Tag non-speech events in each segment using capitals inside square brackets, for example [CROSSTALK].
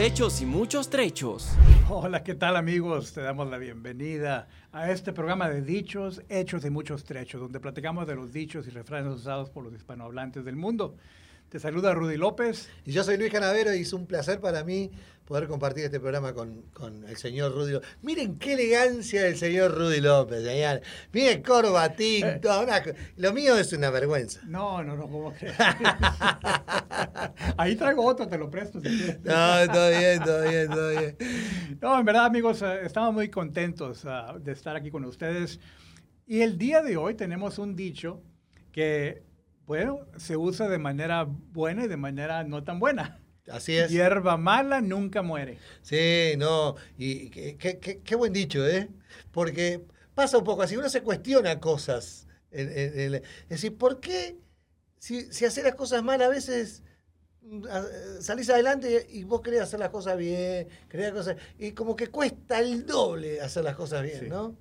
Hechos y muchos trechos. Hola, ¿qué tal amigos? Te damos la bienvenida a este programa de dichos, hechos y muchos trechos, donde platicamos de los dichos y refranes usados por los hispanohablantes del mundo. Te saluda Rudy López. Y yo soy Luis Canavero y es un placer para mí poder compartir este programa con, con el señor Rudy López. Miren qué elegancia del señor Rudy López, señor. Miren, corbatín, Eh. toda una co- Lo mío es una vergüenza. No, no, no, ¿cómo crees? [LAUGHS] Ahí traigo otro, te lo presto. si quieres. No, todo bien, todo bien, todo bien. No, en verdad, amigos, eh, estamos muy contentos ah, de estar aquí con ustedes. Y el día de hoy tenemos un dicho que, bueno, se usa de manera buena y de manera no tan buena. Así es. Hierba mala nunca muere. Sí, no, y qué, buen dicho, ¿eh? Porque pasa un poco así, uno se cuestiona cosas. en- en- en- es decir, ¿por qué si, si haces las cosas mal a veces mm, salís adelante y vos querés hacer las cosas bien, querés cosas, y como que cuesta el doble hacer las cosas bien, Sí. ¿no?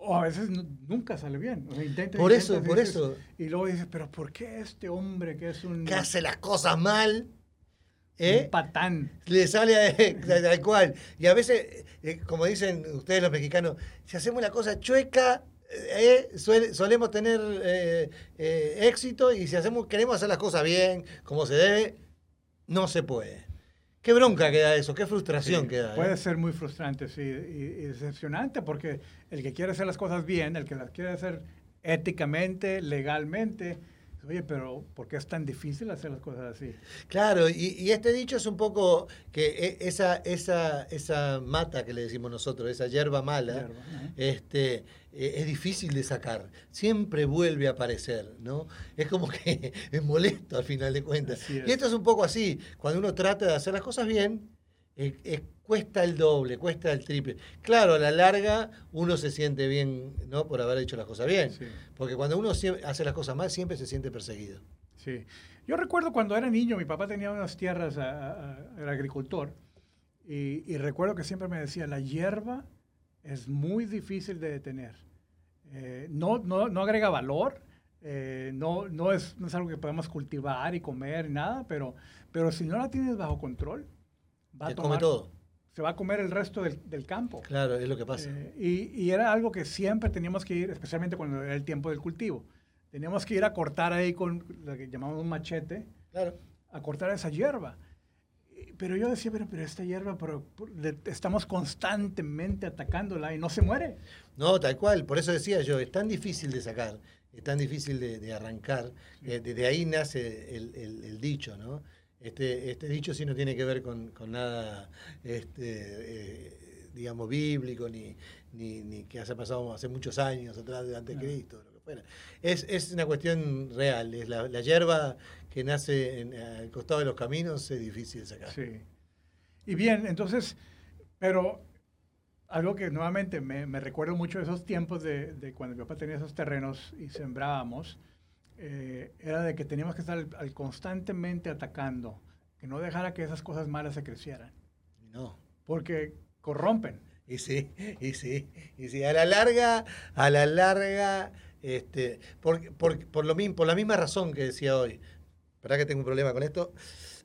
O a veces nu- nunca sale bien. O sea, intentas, Por eso, por dices- eso. Y luego dices, pero ¿por qué este hombre que es un, Que hace las cosas mal, un ¿eh? patán? Le sale a, [LAUGHS] tal cual. Y a veces, eh, como dicen ustedes los mexicanos, si hacemos la cosa chueca, eh, suele- solemos tener eh, eh, éxito y si hacemos, queremos hacer las cosas bien, como se debe, no se puede. Qué bronca queda eso, qué frustración Sí, queda. ¿eh? Puede ser muy frustrante, sí, y, y decepcionante, porque el que quiere hacer las cosas bien, el que las quiere hacer éticamente, legalmente, oye, pero ¿por qué es tan difícil hacer las cosas así? Claro, y, y este dicho es un poco que e- esa, esa, esa mata que le decimos nosotros, esa hierba mala, Hierba, ajá. este, eh, es difícil de sacar. Siempre vuelve a aparecer, ¿no? Es como que [LAUGHS] es molesto al final de cuentas. Es. Y esto es un poco así. Cuando uno trata de hacer las cosas bien, eh, eh, cuesta el doble, cuesta el triple. Claro, a la larga uno se siente bien, ¿no? Por haber hecho las cosas bien. Sí. Porque cuando uno hace las cosas mal, siempre se siente perseguido. Sí. Yo recuerdo cuando era niño, mi papá tenía unas tierras, a- a- era agricultor, y, y recuerdo que siempre me decía, la hierba es muy difícil de detener. Eh, no, no, no agrega valor, eh, no, no, es, no es algo que podemos cultivar y comer, nada, pero, pero si no la tienes bajo control, va a tomar, come todo. se va a comer el resto del, del campo. Claro, es lo que pasa. Eh, y, y era algo que siempre teníamos que ir, especialmente cuando era el tiempo del cultivo. Teníamos que ir a cortar ahí con lo que llamamos un machete, Claro. a cortar esa hierba. Y- Pero yo decía, pero, pero esta hierba, pero, le- estamos constantemente atacándola y no se muere. No, tal cual. Por eso decía yo, es tan difícil de sacar, es tan difícil de, de arrancar. eh, desde ahí nace el, el- el dicho, ¿no? Este, este dicho sí no tiene que ver con, con nada, este, eh, digamos, bíblico, ni, ni, ni que haya pasado hace muchos años atrás de antes de No. Cristo, lo que fuera. Es, es una cuestión real. Es la, la hierba que nace en- al costado de los caminos es difícil de sacar. Sí. Y bien, entonces, pero algo que nuevamente me, me recuerdo mucho de esos tiempos de, de cuando mi papá tenía esos terrenos y sembrábamos, eh, era de que teníamos que estar al- al constantemente atacando, que no dejara que esas cosas malas se crecieran, No. porque corrompen. Y sí, y sí, y sí, a la larga, a la larga, este, por, por, por lo mismo, por la misma razón que decía hoy, ¿verdad que tengo un problema con esto?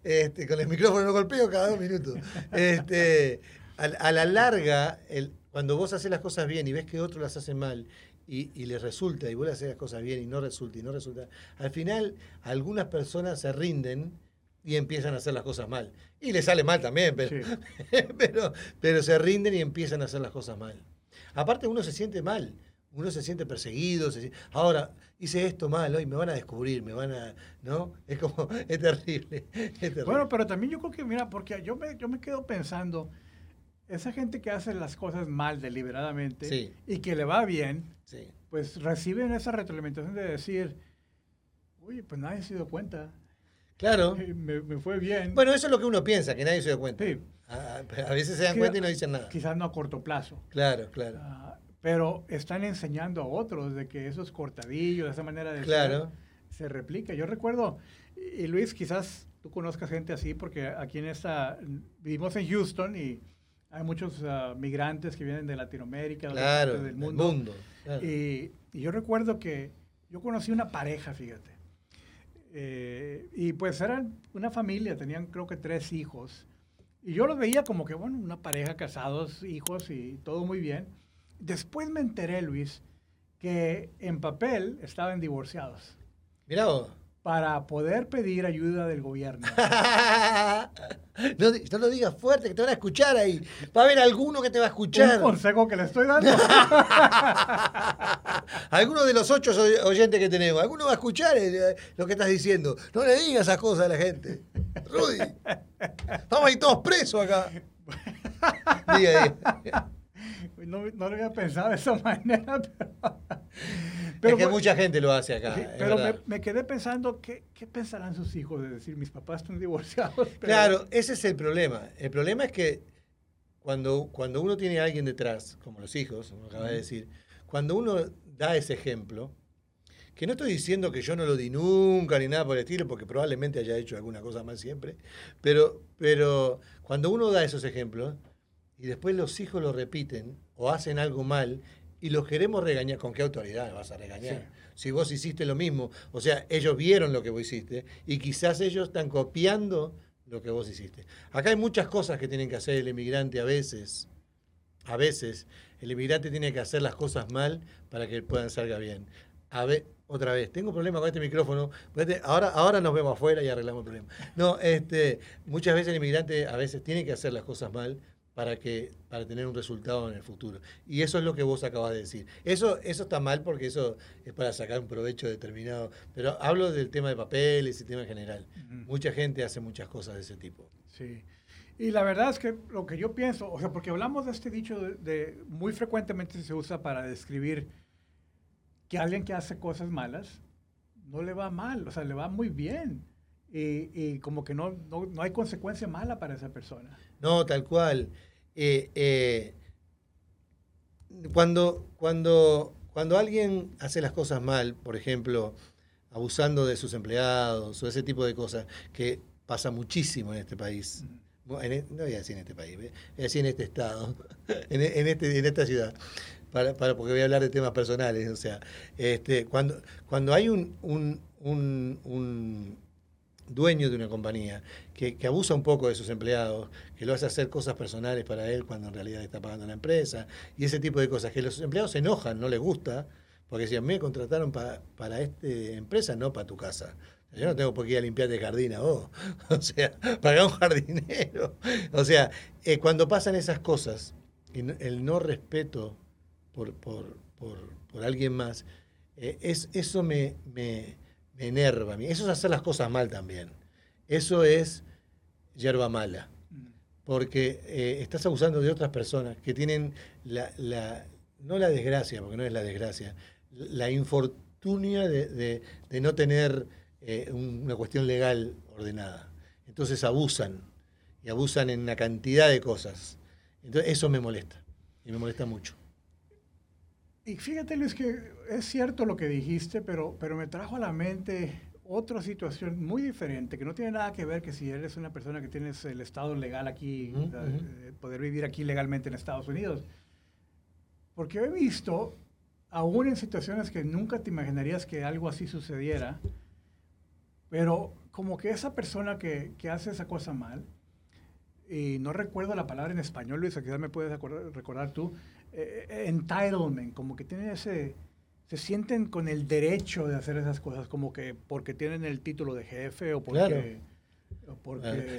Este, con el micrófono no golpeo cada dos minutos. Este, a, a la larga, el, cuando vos haces las cosas bien y ves que otros las hacen mal y, y les resulta, y vos le haces las cosas bien y no resulta, y no resulta, al final algunas personas se rinden y empiezan a hacer las cosas mal. Y les sale mal también, pero, Sí. [LAUGHS] pero, pero se rinden y empiezan a hacer las cosas mal. Aparte uno se siente mal, uno se siente perseguido, se siente- ahora hice esto mal, hoy me van a descubrir, me van a, ¿no? Es como, [LAUGHS] es terrible, es terrible. Bueno, pero también yo creo que, mira, porque yo me, yo me quedo pensando, esa gente que hace las cosas mal deliberadamente Sí. y que le va bien, Sí. pues reciben esa retroalimentación de decir, oye, pues nadie se dio cuenta, Claro. [LAUGHS] me, me fue bien. Bueno, eso es lo que uno piensa, que nadie se da cuenta. Sí. A, a veces se dan cuenta y no dicen nada. Quizás no a corto plazo. Claro, claro. Ah, pero están enseñando a otros de que esos cortadillos, esa manera de Claro. ser, se replica. Yo recuerdo, y Luis, quizás tú conozcas gente así, porque aquí en esta, vivimos en Houston y hay muchos ah, migrantes que vienen de Latinoamérica, Claro, del del mundo. mundo. claro. Y, y yo recuerdo que yo conocí una pareja, fíjate. Eh, y pues eran una familia, tenían creo que tres hijos. Y yo los veía como que, bueno, una pareja casados, hijos y todo muy bien. Después me enteré, Luis, que en papel estaban divorciados. Mirá vos. Para poder pedir ayuda del gobierno. [LAUGHS] no, no, lo digas fuerte, que te van a escuchar ahí. Va a haber alguno que te va a escuchar. Un consejo que le estoy dando. [LAUGHS] alguno de los ocho oyentes que tenemos, alguno va a escuchar eh, lo que estás diciendo. No le digas esas cosas a la gente. Rudy, vamos a ir todos presos acá. [LAUGHS] Diga, diga. No, no, lo había pensado de esa [LAUGHS] manera, pero... es que mucha gente lo hace acá. pero me, quedé pensando, ¿qué, ¿qué, pensarán sus hijos de decir, mis papás están divorciados? [LAUGHS] Claro, ese es el problema. El problema es que cuando, cuando uno tiene a alguien detrás, como los hijos, como acaba de decir, cuando uno da ese ejemplo, que no estoy diciendo que yo no lo di nunca ni nada por el estilo, porque probablemente haya hecho alguna cosa mal siempre, pero, pero cuando uno da esos ejemplos y después los hijos lo repiten o hacen algo mal y los queremos regañar, ¿con qué autoridad vas a regañar? Si vos hiciste lo mismo, o sea, ellos vieron lo que vos hiciste y quizás ellos están copiando lo que vos hiciste. Acá hay muchas cosas que tienen que hacer el inmigrante a veces. A veces el inmigrante tiene que hacer las cosas mal para que puedan salga bien. A ver, otra vez, tengo problema con este micrófono. Ahora, ahora nos vemos afuera y arreglamos el problema. No, este, muchas veces el inmigrante a veces tiene que hacer las cosas mal para, que, para tener un resultado en el futuro. Y eso es lo que vos acabas de decir. Eso, eso está mal porque eso es para sacar un provecho determinado. Pero hablo del tema de papeles y tema en general. Mucha gente hace muchas cosas de ese tipo. Sí. Y la verdad es que lo que yo pienso, o sea, porque hablamos de este dicho de, muy frecuentemente se usa para describir que alguien que hace cosas malas no le va mal, o sea, le va muy bien. Y, como que no, no, no hay consecuencia mala para esa persona. No, tal cual. Eh, eh, cuando, cuando, cuando alguien hace las cosas mal, por ejemplo, abusando de sus empleados o ese tipo de cosas, que pasa muchísimo en este país. E, no voy a decir en este país, voy a decir en este estado, [LAUGHS] en, este, en esta ciudad, para, para, porque voy a hablar de temas personales. O sea, este, cuando, cuando hay un, un, un dueño de una compañía que, abusa un poco de sus empleados, que lo hace hacer cosas personales para él cuando en realidad está pagando la empresa, y ese tipo de cosas, que los empleados se enojan, no les gusta, porque si me contrataron para, esta empresa, no para tu casa. Yo no tengo por qué ir a limpiar de jardín a vos. [LAUGHS] O sea, pagar un jardinero. O sea, eh, cuando pasan esas cosas, el no respeto por, por, por, alguien más, eh, es, eso me, me me enerva. Eso es hacer las cosas mal también. Eso es hierba mala. Porque eh, estás abusando de otras personas que tienen la, la, no la desgracia, porque no es la desgracia, la infortunia de, no tener eh, una cuestión legal ordenada. Entonces abusan, y abusan en una cantidad de cosas. Entonces eso me molesta, y me molesta mucho. Y fíjate, Luis, que es cierto lo que dijiste, pero, pero me trajo a la mente otra situación muy diferente, que no tiene nada que ver que si eres una persona que tienes el estado legal aquí, eh, poder vivir aquí legalmente en Estados Unidos. Porque he visto, aún en situaciones que nunca te imaginarías que algo así sucediera, pero como que esa persona que, que hace esa cosa mal, y no recuerdo la palabra en español, Luis, quizás me puedes recordar tú, eh, eh, entitlement, como que tienen ese, se sienten con el derecho de hacer esas cosas, como que porque tienen el título de jefe o porque...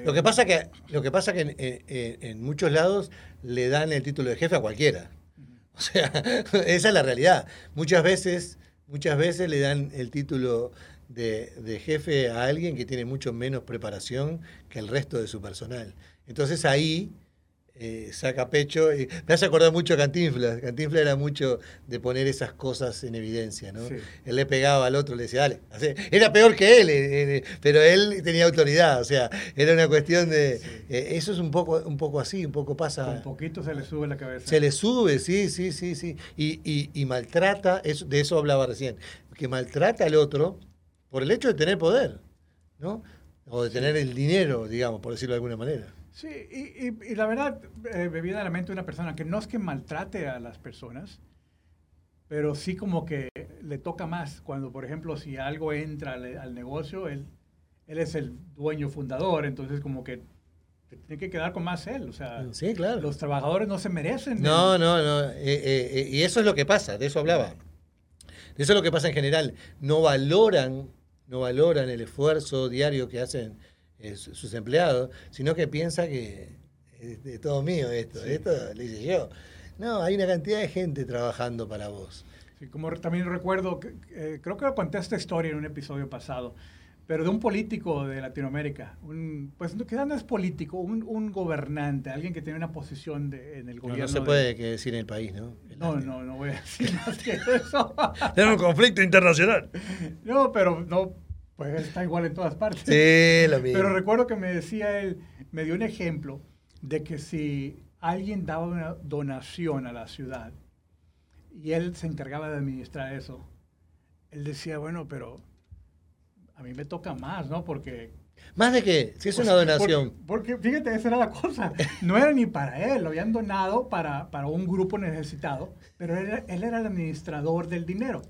Lo que pasa que, lo que, pasa que en, muchos lados le dan el título de jefe a cualquiera. [LAUGHS] O sea, esa es la realidad. Muchas veces, muchas veces le dan el título de, de, jefe a alguien que tiene mucho menos preparación que el resto de su personal. Entonces ahí eh, saca pecho. Y me hace acordar mucho a Cantinflas. Cantinflas era mucho de poner esas cosas en evidencia, ¿no? Él le pegaba al otro, le decía, dale. Era peor que él, eh, eh, pero él tenía autoridad. O sea, era una cuestión de. eso es un poco, un poco así, un poco pasa. Un poquito se le sube la cabeza. Se le sube, sí, sí, sí, sí. Y, y, maltrata, eso, de eso hablaba recién, que maltrata al otro por el hecho de tener poder, ¿no? O de tener el dinero, digamos, por decirlo de alguna manera. Sí, y, la verdad, eh, a la mente una persona que no es que maltrate a las personas, pero sí como que le toca más. Cuando, por ejemplo, si algo entra al, negocio, él, él es el dueño fundador, entonces como que tiene que quedar con más él. O sea, Sí, claro. los trabajadores no se merecen. No, no, no. eh, eh, eh, y eso es lo que pasa, de eso hablaba. Eso es lo que pasa en general. No valoran, no valoran el esfuerzo diario que hacen eh, su- sus empleados, sino que piensa que es de todo mío esto, esto lo hice yo. No, hay una cantidad de gente trabajando para vos. Sí, como también recuerdo, que- eh, creo que conté esta historia en un episodio pasado, pero de un político de Latinoamérica, un, pues no, quizás no es político, un, un gobernante, alguien que tiene una posición de- en el No, gobierno. no se de- puede que decir en el país, ¿no? No, no, no voy a decir más que eso. [LAUGHS] Tenemos un conflicto internacional. no, pero no, pues está igual en todas partes. Sí, lo mismo. Pero recuerdo que me decía él, me dio un ejemplo de que si alguien daba una donación a la ciudad y él se encargaba de administrar eso, él decía, bueno, pero a mí me toca más, ¿no? Porque... Más de que, si es una porque- donación. Porque, fíjate, esa era la cosa. No era ni para él, lo habían donado para, para un grupo necesitado, pero él era el administrador del dinero.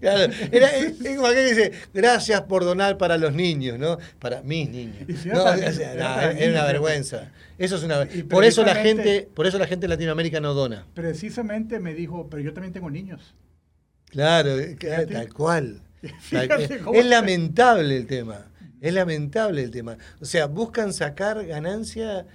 Claro, era, es, como aquel que dice, gracias por donar para los niños, ¿no? Para mis niños. Si No, para o sea, es niños, una vergüenza. Eso es una por eso la gente, por eso la gente en Latinoamérica no dona. Precisamente me dijo, pero yo también tengo niños. Claro, eh, Fíjate. tal cual. [LAUGHS] Fíjate es, es lamentable el tema. Es lamentable el tema. O sea, buscan sacar ganancia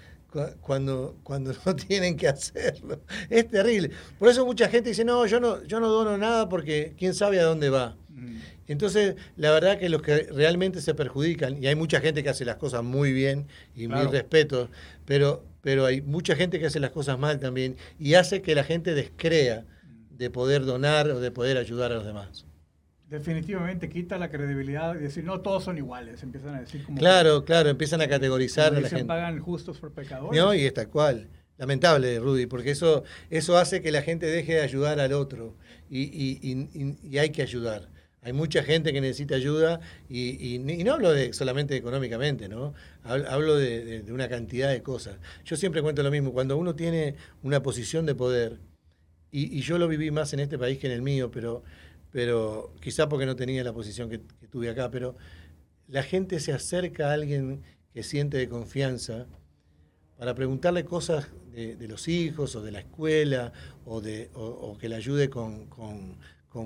cuando, cuando [LAUGHS] no tienen que hacerlo. Es terrible. Por eso mucha gente dice, no, yo no, yo no dono nada porque quién sabe a dónde va. Mm. Entonces, la verdad que los que realmente se perjudican, y hay mucha gente que hace las cosas muy bien y Claro. mil respetos, pero, pero hay mucha gente que hace las cosas mal también y hace que la gente descrea de poder donar o de poder ayudar a los demás. Definitivamente quita la credibilidad y decir, no, todos son iguales. Empiezan a decir como... Claro, claro, empiezan a categorizar como a la gente. pagan justos por pecadores. ¿No? Y es tal cual. Lamentable, Rudy, porque eso, eso hace que la gente deje de ayudar al otro y, y- y- y- y hay que ayudar. Hay mucha gente que necesita ayuda y, no hablo de solamente económicamente, ¿no? Hablo, de, de- de una cantidad de cosas. Yo siempre cuento lo mismo, cuando uno tiene una posición de poder, y, y yo lo viví más en este país que en el mío, pero, pero quizá porque no tenía la posición que, tuve acá, pero la gente se acerca a alguien que siente de confianza para preguntarle cosas de, los hijos o de la escuela o, que le ayude con, con-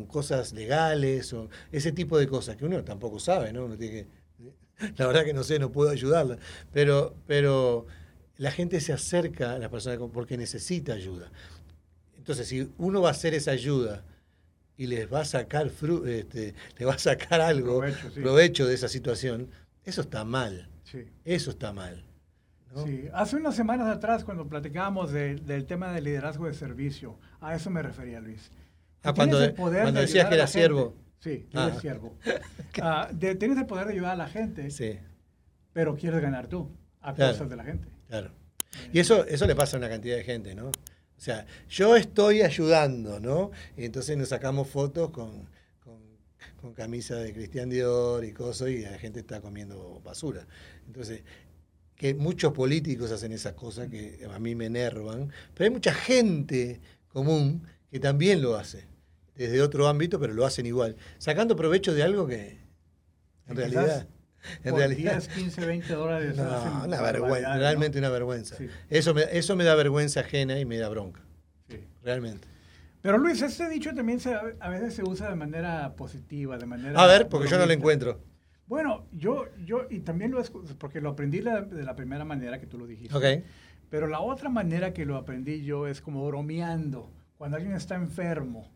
cosas legales o ese tipo de cosas que uno tampoco sabe, ¿no? Uno tiene que, la verdad que no sé, no puedo ayudarla, pero, pero la gente se acerca a las personas porque necesita ayuda. Entonces, si uno va a hacer esa ayuda y les va a sacar fru- este, le va a sacar algo, Provecho, sí. provecho de esa situación, eso está mal. Sí. Eso está mal. ¿no? Sí. Hace unas semanas atrás, cuando platicábamos de- del tema del liderazgo de servicio, a eso me refería, Luis. Ah, cuando- tienes el poder cuando de decías que era siervo. Sí, que Ah. eres siervo. [LAUGHS] Ah, de- tienes el poder de ayudar a la gente, Sí, pero quieres ganar tú a Claro. cosas de la gente. claro. Y eso, eso le pasa a una cantidad de gente, ¿no? O sea, yo estoy ayudando, ¿no? Y entonces nos sacamos fotos con, con, con camisa de Cristian Dior y cosas, y la gente está comiendo basura. Entonces, que muchos políticos hacen esas cosas que a mí me enervan, pero hay mucha gente común que también lo hace, desde otro ámbito, pero lo hacen igual, sacando provecho de algo que, en realidad, [LAUGHS] en Por realidad, 10, 15, 20 dólares. no, una vergüenza, ¿no? realmente una vergüenza. Sí. Eso, me, eso me da vergüenza ajena y me da bronca, Sí. realmente. Pero Luis, este dicho también se, a veces se usa de manera positiva, de manera... A ver, porque yo no lo encuentro. Bueno, yo, yo, y también lo porque lo aprendí la- de la primera manera que tú lo dijiste. Ok. Pero la otra manera que lo aprendí yo es como bromeando. Cuando alguien está enfermo.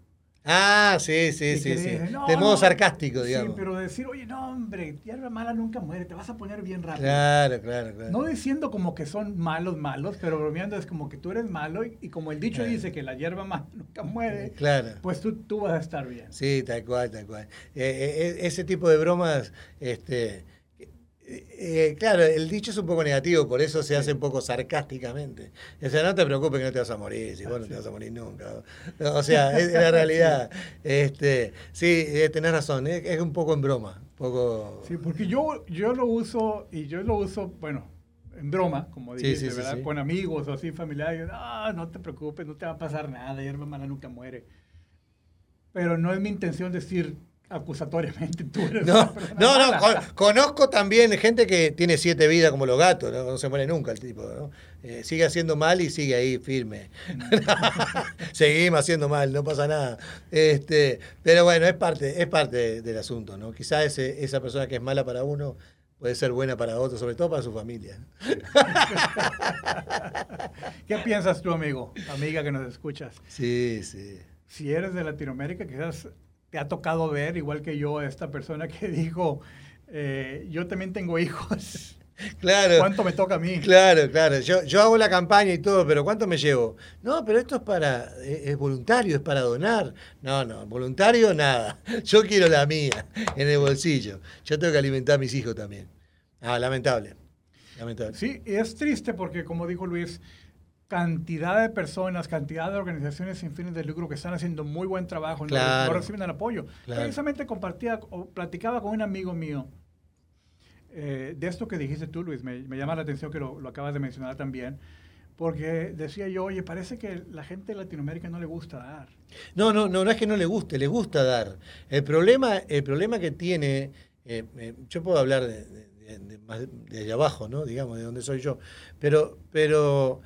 Ah, sí, sí, sí, sí. le dicen, "No, de modo no". sarcástico, digamos. Sí, pero decir, oye, no, hombre, hierba mala nunca muere, te vas a poner bien rápido. Claro, claro, claro. No diciendo como que son malos, malos, pero bromeando es como que tú eres malo y, y como el dicho Claro. dice que la hierba mala [LAUGHS] nunca muere, Claro. pues tú, tú vas a estar bien. Sí, tal cual, tal cual. Eh, eh, ese tipo de bromas, este, eh, eh, claro, el dicho es un poco negativo, por eso se hace un poco sarcásticamente. O sea, no te preocupes que no te vas a morir, si vos no te vas a morir nunca. O sea, es, la [LAUGHS] realidad. Este, sí, eh, tenés razón, es, es un poco en broma, poco... Sí, porque yo, yo lo uso y yo lo uso, bueno, en broma, como dijiste, sí, sí, ¿verdad? sí. Con amigos o así, familiares. No, no te preocupes, no te va a pasar nada, hierba mala nunca muere. Pero no es mi intención decir acusatoriamente [LAUGHS] tú eres No, una no, no, mala. conozco también gente que tiene siete vidas como los gatos, no, No se muere nunca el tipo, ¿no? Eh, sigue haciendo mal y sigue ahí firme. [LAUGHS] Seguimos haciendo mal, no pasa nada. Este, pero bueno, es parte, es parte del asunto, ¿no? Quizás ese- esa persona que es mala para uno puede ser buena para otro, sobre todo para su familia. [LAUGHS] ¿Qué piensas tú, amigo? Amiga que nos escuchas. Sí, sí. Si eres de Latinoamérica, quizás te ha tocado ver, igual que yo, a esta persona que [LAUGHS] dijo, eh, yo también tengo hijos. [LAUGHS] Claro. ¿Cuánto me toca a mí? Claro, claro. Yo, yo hago la campaña y todo, pero ¿cuánto me llevo? No, pero esto es para, es, es voluntario, es para donar. No, no, voluntario nada. [LAUGHS] Yo quiero la mía en el bolsillo. Yo tengo que alimentar a mis hijos también. Ah, lamentable. Lamentable. Sí, es triste porque, como dijo Luis, cantidad de personas, cantidad de organizaciones sin fines de lucro que están haciendo muy buen trabajo, Claro. no, reciben el apoyo. Claro. Precisamente compartía o platicaba con un amigo mío eh, de esto que dijiste tú, Luis. Me, me llama la atención que lo, lo acabas de mencionar también, porque decía yo, oye, parece que la gente de Latinoamérica no le gusta dar. No, no, no, no es que no le guste, le gusta dar. El problema, el problema que tiene, eh, eh, yo puedo hablar de, de- de- de allá abajo, ¿no? Digamos, de donde soy yo. Pero, pero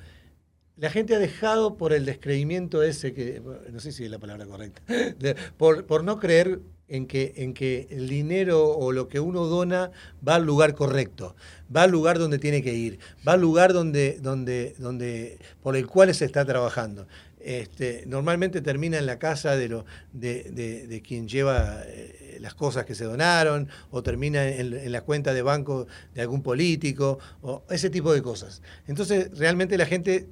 la gente ha dejado por el descreimiento ese que, no sé si es la palabra correcta, [LAUGHS] por, por no creer en que, en que el dinero o lo que uno dona va al lugar correcto, va al lugar donde tiene que ir, va al lugar donde, donde, donde, por el cual se está trabajando. Este, normalmente termina en la casa de, lo, de- de quien lleva eh, las cosas que se donaron, o termina en, en la cuenta de banco de algún político, o ese tipo de cosas. Entonces, realmente la gente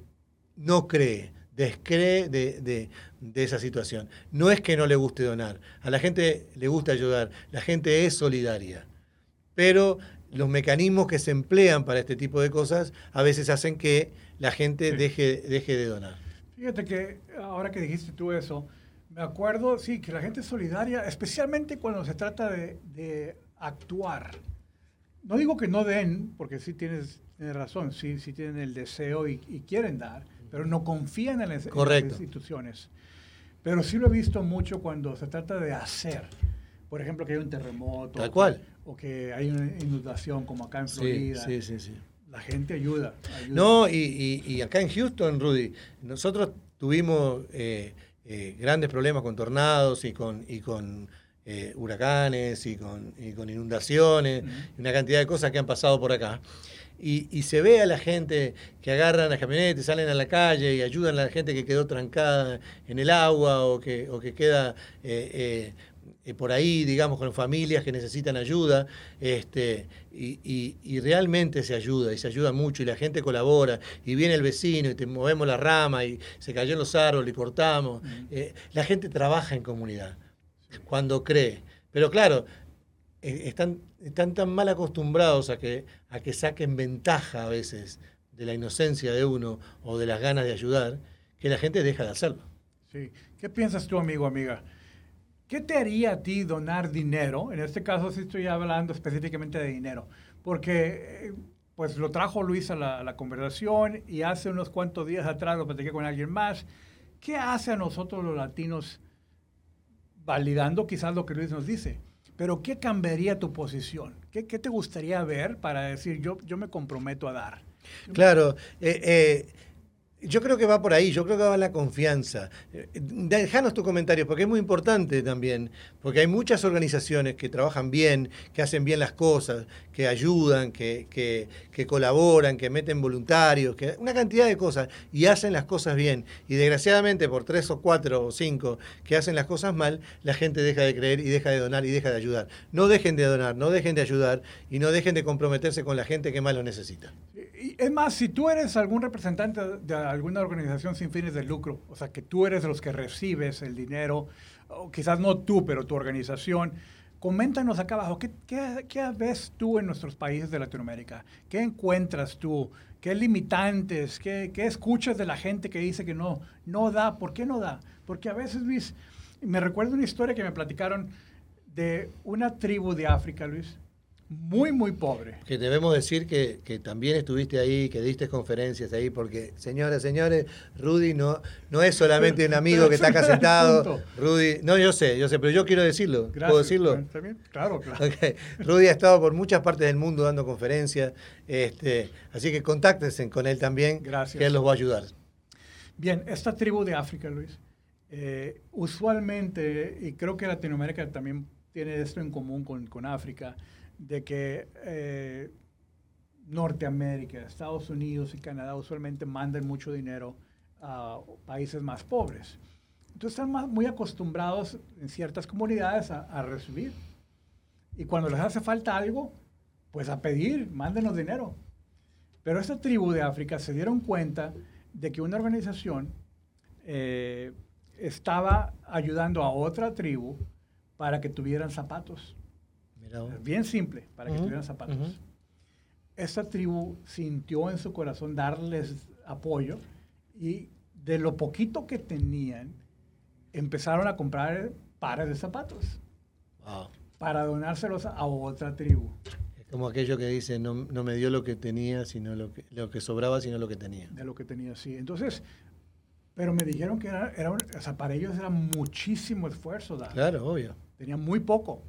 no cree, descree de, de- de esa situación. No es que no le guste donar, a la gente le gusta ayudar, la gente es solidaria, pero los mecanismos que se emplean para este tipo de cosas a veces hacen que la gente Sí. deje, deje de donar. Fíjate que ahora que dijiste tú eso, me acuerdo, sí, que la gente es solidaria, especialmente cuando se trata de, de actuar. No digo que no den, porque sí tienes, tienes razón, sí, sí tienen el deseo y, y quieren dar, pero no confían en las, en las instituciones. Pero sí lo he visto mucho cuando se trata de hacer. Por ejemplo, que hay un terremoto. Tal cual. O que hay una inundación como acá en Sí, Florida. sí, sí, sí. La gente ayuda. ayuda. No, y, y- y acá en Houston, Rudy, nosotros tuvimos eh, eh, grandes problemas con tornados y con, y con eh, huracanes y con, y con inundaciones, Ujú. y una cantidad de cosas que han pasado por acá. Y, y se ve a la gente que agarran las camionetas, salen a la calle y ayudan a la gente que quedó trancada en el agua o que, o que queda eh, eh, por ahí, digamos, con familias que necesitan ayuda, este, y, y- y realmente se ayuda, y se ayuda mucho, y la gente colabora, y viene el vecino, y te movemos la rama, y se cayó en los árboles, y cortamos. Ujú. Eh, la gente trabaja en comunidad, cuando cree. Pero claro, están, están tan mal acostumbrados a que, a que saquen ventaja a veces de la inocencia de uno o de las ganas de ayudar, que la gente deja de hacerlo. Sí. ¿Qué piensas tú, amigo, amiga? ¿Qué te haría a ti donar dinero? En este caso sí estoy hablando específicamente de dinero, porque eh, pues lo trajo Luis a la, a la conversación y hace unos cuantos días atrás lo platiqué con alguien más. ¿Qué hace a nosotros los latinos validando quizás lo que Luis nos dice? Pero ¿qué cambiaría tu posición? ¿Qué, qué te gustaría ver para decir yo, yo me comprometo a dar? Claro, eh, eh, yo creo que va por ahí, yo creo que va la confianza. Dejanos tu comentario, porque es muy importante también, porque hay muchas organizaciones que trabajan bien, que hacen bien las cosas, que ayudan, que, que- que colaboran, que meten voluntarios, que una cantidad de cosas, y hacen las cosas bien. Y desgraciadamente por tres o cuatro o cinco que hacen las cosas mal, la gente deja de creer y deja de donar y deja de ayudar. No dejen de donar, no dejen de ayudar y no dejen de comprometerse con la gente que más lo necesita. Y es más, si tú eres algún representante de alguna organización sin fines de lucro, o sea, que tú eres los que recibes el dinero, o quizás no tú, pero tu organización, coméntanos acá abajo, ¿qué, qué, qué ves tú en nuestros países de Latinoamérica? ¿Qué encuentras tú? ¿Qué limitantes? ¿Qué, qué escuchas de la gente que dice que no, no da? ¿Por qué no da? Porque a veces, Luis, me recuerdo una historia que me platicaron de una tribu de África, Luis, muy, muy pobre. Que debemos decir que, que, también estuviste ahí, que diste conferencias ahí, porque, señoras, señores, Rudy no, no es solamente un amigo que está acá sentado. Rudy, no, yo sé, yo sé, pero yo quiero decirlo. ¿Puedo decirlo? Claro, claro. Rudy ha estado por muchas partes del mundo dando conferencias, este, así que contáctense con él también, Gracias. que él los va a ayudar. Bien, esta tribu de África, Luis, eh, usualmente, y creo que Latinoamérica también tiene esto en común con, con África, de que eh, Norteamérica, Estados Unidos y Canadá usualmente mandan mucho dinero a países más pobres. Entonces están muy acostumbrados en ciertas comunidades a, a, recibir. Y cuando les hace falta algo, pues a pedir, mándenos dinero. Pero esta tribu de África se dieron cuenta de que una organización eh, estaba ayudando a otra tribu para que tuvieran zapatos. Bien simple, para que tuvieran zapatos. Uh -huh. Esta tribu sintió en su corazón darles apoyo y de lo poquito que tenían, empezaron a comprar pares de zapatos wow. para donárselos a otra tribu. Es como aquello que dice, no, no, me dio lo que tenía, sino lo que, lo que sobraba, sino lo que tenía. De lo que tenía, sí. Entonces, pero me dijeron que era, era, o sea, para ellos era muchísimo esfuerzo. Dar. Claro, obvio. Tenían muy poco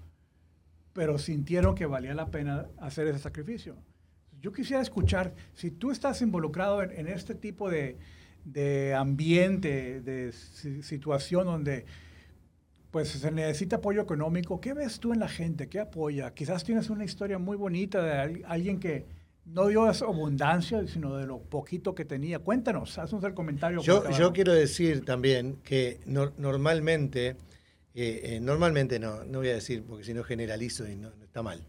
pero sintieron que valía la pena hacer ese sacrificio. Yo quisiera escuchar, si tú estás involucrado en, en este tipo de, de, ambiente, de situación donde pues se necesita apoyo económico, ¿qué ves tú en la gente? ¿Qué apoya? Quizás tienes una historia muy bonita de alguien que no dio abundancia, sino de lo poquito que tenía. Cuéntanos, haznos el comentario. Yo, yo quiero decir también que no, normalmente eh, eh, normalmente no, no voy a decir, porque si no generalizo y no, está mal.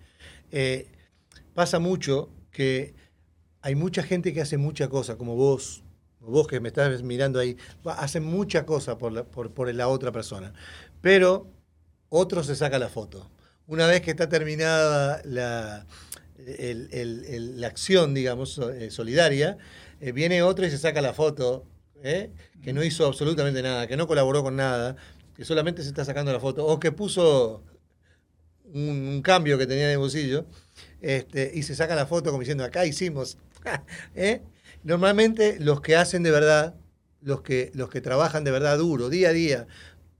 Eh, pasa mucho que hay mucha gente que hace mucha cosa, como vos, vos que me estás mirando ahí, hacen mucha cosa por la, por, la otra persona, pero otro se saca la foto. Una vez que está terminada la, la acción, digamos, solidaria, viene otro y se saca la foto, que no hizo absolutamente nada, que no colaboró con nada, que solamente se está sacando la foto, o que puso un, un cambio que tenía en el bolsillo, este, y se saca la foto como diciendo, acá hicimos. [LAUGHS] ¿Eh? Normalmente los que hacen de verdad, los que, los que trabajan de verdad duro, día a día,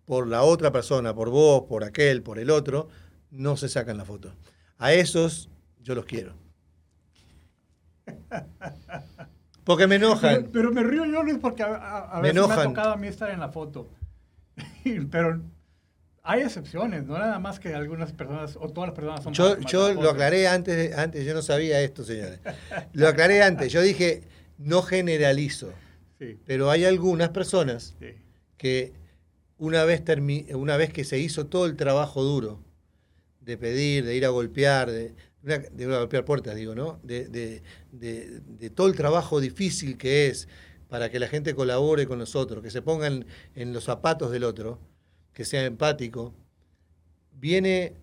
por la otra persona, por vos, por aquel, por el otro, no se sacan la foto. A esos yo los quiero. Porque me enojan. Pero, pero me río yo, Luis, porque a, a, a veces me, me ha tocado a mí estar en la foto. [LAUGHS] pero hay excepciones, no nada más que algunas personas o todas las personas son. Yo, yo lo aclaré antes, antes, yo no sabía esto, señores. lo aclaré antes. Yo dije, no generalizo. Sí. Pero hay algunas personas Sí. que una vez, termi- una vez que se hizo todo el trabajo duro de pedir, de ir a golpear, de, una- de ir a golpear puertas, digo, ¿no? De, de- de- de todo el trabajo difícil que es para que la gente colabore con nosotros, que se pongan en los zapatos del otro, que sea empático, viene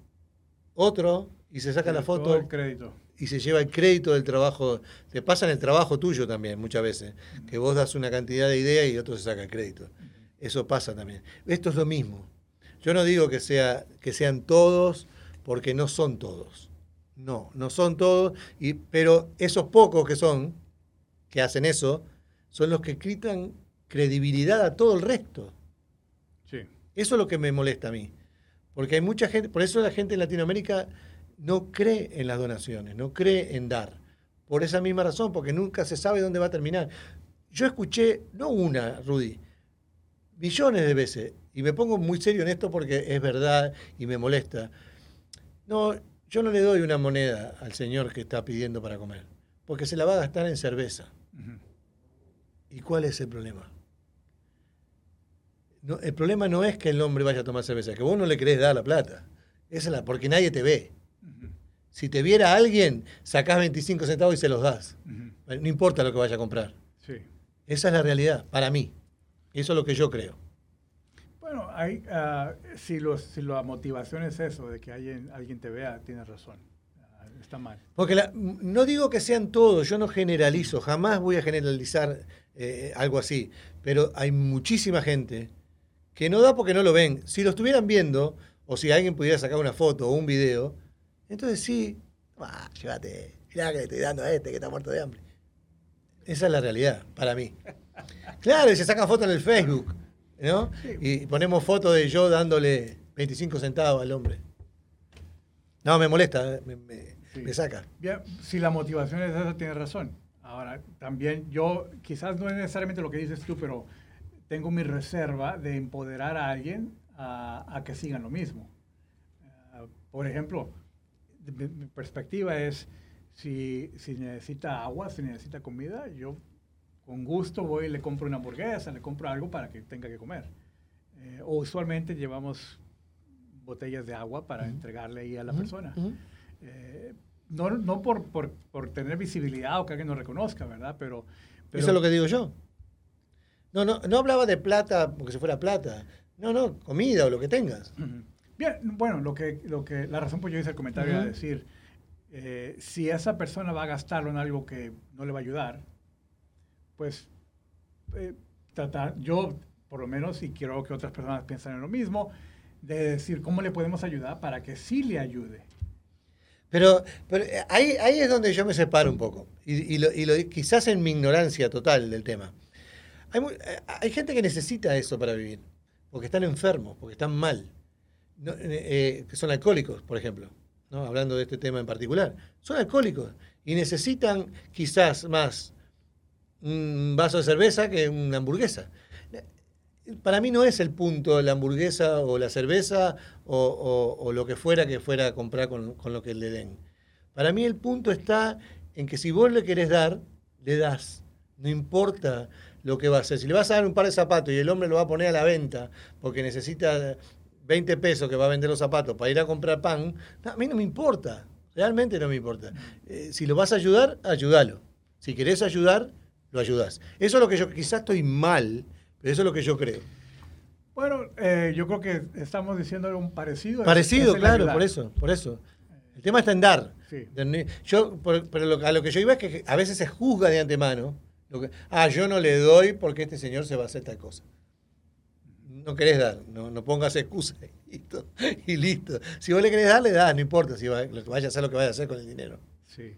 otro y se saca la foto el crédito. y se lleva el crédito del trabajo. Te pasan el trabajo tuyo también muchas veces, que vos das una cantidad de ideas y otro se saca el crédito. Eso pasa también. Esto es lo mismo. Yo no digo que, sea, que sean todos, porque no son todos. No, no son todos, y, pero esos pocos que son, que hacen eso, son los que quitan credibilidad a todo el resto. Sí. Eso es lo que me molesta a mí. Porque hay mucha gente, por eso la gente en Latinoamérica no cree en las donaciones, no cree en dar. Por esa misma razón, porque nunca se sabe dónde va a terminar. Yo escuché, no una, Rudy, millones de veces, y me pongo muy serio en esto porque es verdad y me molesta. No, yo no le doy una moneda al señor que está pidiendo para comer, porque se la va a gastar en cerveza. ¿Y cuál es el problema? No, el problema no es que el hombre vaya a tomar cerveza, que vos no le querés dar la plata. Esa es la, porque nadie te ve. Si te viera alguien, sacás 25 centavos y se los das. No importa lo que vaya a comprar. Sí. Esa es la realidad, para mí. Eso es lo que yo creo. Bueno, hay, ah, si, los, si la motivación es eso, de que alguien, alguien te vea, tienes razón. Ah, está mal. Porque la- no digo que sean todos, yo no generalizo, jamás voy a generalizar eh, algo así, pero hay muchísima gente que no da porque no lo ven. Si lo estuvieran viendo, o si alguien pudiera sacar una foto o un video, entonces sí, Ah, llévate. Mirá que le estoy dando a este que está muerto de hambre. Esa es la realidad, para mí. [LAUGHS] Claro, y se sacan fotos en el Facebook, ¿no? Y ponemos fotos de yo dándole 25 centavos al hombre. No, me molesta, ¿eh? me, me- Sí. me saca. Bien, si la motivación es esa, tienes razón. Ahora, también yo, quizás no es necesariamente lo que dices tú, pero tengo mi reserva de empoderar a alguien a, a que sigan lo mismo. Ah, por ejemplo, mi, mi perspectiva es, si, si necesita agua, si necesita comida, yo con gusto voy y le compro una hamburguesa, le compro algo para que tenga que comer. Eh, o usualmente llevamos botellas de agua para entregarle ahí a la persona. Eh, no no por, por, por tener visibilidad o que alguien nos reconozca, ¿verdad? Pero, pero Eso es lo que digo yo. No, no, no hablaba de plata porque si fuera plata. No, no, comida o lo que tengas. Bien, bueno, lo que, lo que, la razón por yo hice el comentario era Ujú. decir, eh, si esa persona va a gastarlo en algo que no le va a ayudar, pues eh, tratar, yo por lo menos, y quiero que otras personas piensen en lo mismo, de decir cómo le podemos ayudar para que sí le ayude. Pero, pero eh, ahí, ahí es donde yo me separo un poco. Y, y lo- y lo- quizás en mi ignorancia total del tema. Hay, eh, hay gente que necesita eso para vivir. Porque están enfermos, porque están mal. No, eh, eh, que son alcohólicos, por ejemplo. ¿no? Hablando de este tema en particular. Son alcohólicos. Y necesitan quizás más un vaso de cerveza que una hamburguesa. Para mí no es el punto la hamburguesa o la cerveza o, lo que fuera que fuera a comprar con, lo que le den. Para mí el punto está en que si vos le querés dar, le das. No importa lo que va a hacer. Si le vas a dar un par de zapatos y el hombre lo va a poner a la venta porque necesita 20 pesos que va a vender los zapatos para ir a comprar pan, a mí no me importa. Realmente no me importa. Eh, si lo vas a ayudar, ayúdalo. Si querés ayudar, lo ayudás. Eso es lo que yo, quizás estoy mal, eso es lo que yo creo. Bueno, eh, yo creo que estamos diciendo algo parecido. Parecido, es claro, por eso, por eso. El tema está en dar. Sí. Yo, por- pero lo- a lo que yo iba es que a veces se juzga de antemano. lo que- ah, yo no le doy porque este señor se va a hacer tal cosa. No querés dar, no, no pongas excusa [LAUGHS] y listo, y listo. Si vos le querés dar, le das, no importa si va, lo que vaya a hacer lo que vaya a hacer con el dinero. Sí.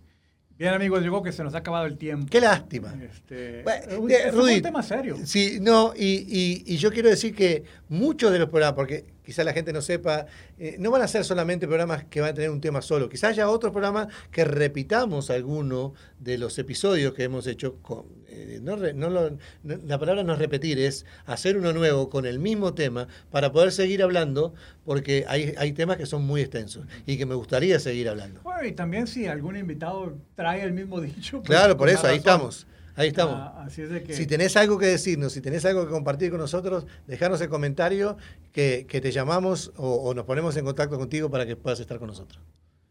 Bien, amigos, creo que se nos ha acabado el tiempo. Qué lástima. Este, Bueno, Rudy, un tema serio. Sí, no, y, y- y yo quiero decir que muchos de los programas, porque quizás la gente no sepa, eh, no van a ser solamente programas que van a tener un tema solo, quizás haya otros programas que repitamos alguno de los episodios que hemos hecho. Con, eh, no re- no lo- no- la palabra no es repetir, es hacer uno nuevo con el mismo tema para poder seguir hablando, porque hay, hay temas que son muy extensos y que me gustaría seguir hablando. Bueno, y también si algún invitado trae el mismo dicho. pues, Claro, por eso, ahí estamos. Ahí estamos. Ah, así es de que. Si tenés algo que decirnos, si tenés algo que compartir con nosotros, dejanos el comentario que, que te llamamos o, o nos ponemos en contacto contigo para que puedas estar con nosotros.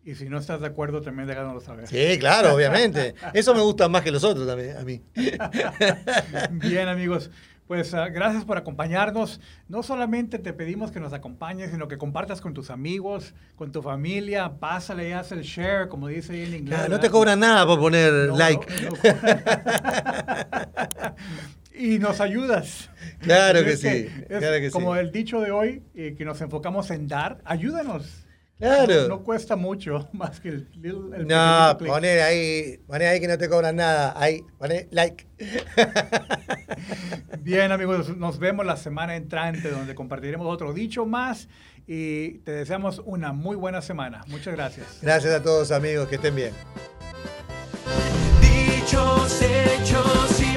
Y si no estás de acuerdo, también déjanoslo saber. Sí, claro, obviamente. [LAUGHS] Eso me gusta más que los otros también, a mí. [LAUGHS] Bien, amigos. Pues ah, gracias por acompañarnos. No solamente te pedimos que nos acompañes, sino que compartas con tus amigos, con tu familia. Pásale y haz el share, como dice ahí en inglés. No te cobran nada por poner No, like. no, no. [LAUGHS] y nos ayudas. Claro que sí, es claro que como sí. el dicho de hoy, eh, que nos enfocamos en dar, ayúdanos. Claro. No, no cuesta mucho, [LAUGHS] más que el, little- el No, poner ahí, poner ahí que no te cobran nada. Ahí, poner like. [LAUGHS] Bien, amigos, nos vemos la semana entrante donde compartiremos otro dicho más y te deseamos una muy buena semana. Muchas gracias. Gracias a todos amigos, que estén bien. Dichos, hechos y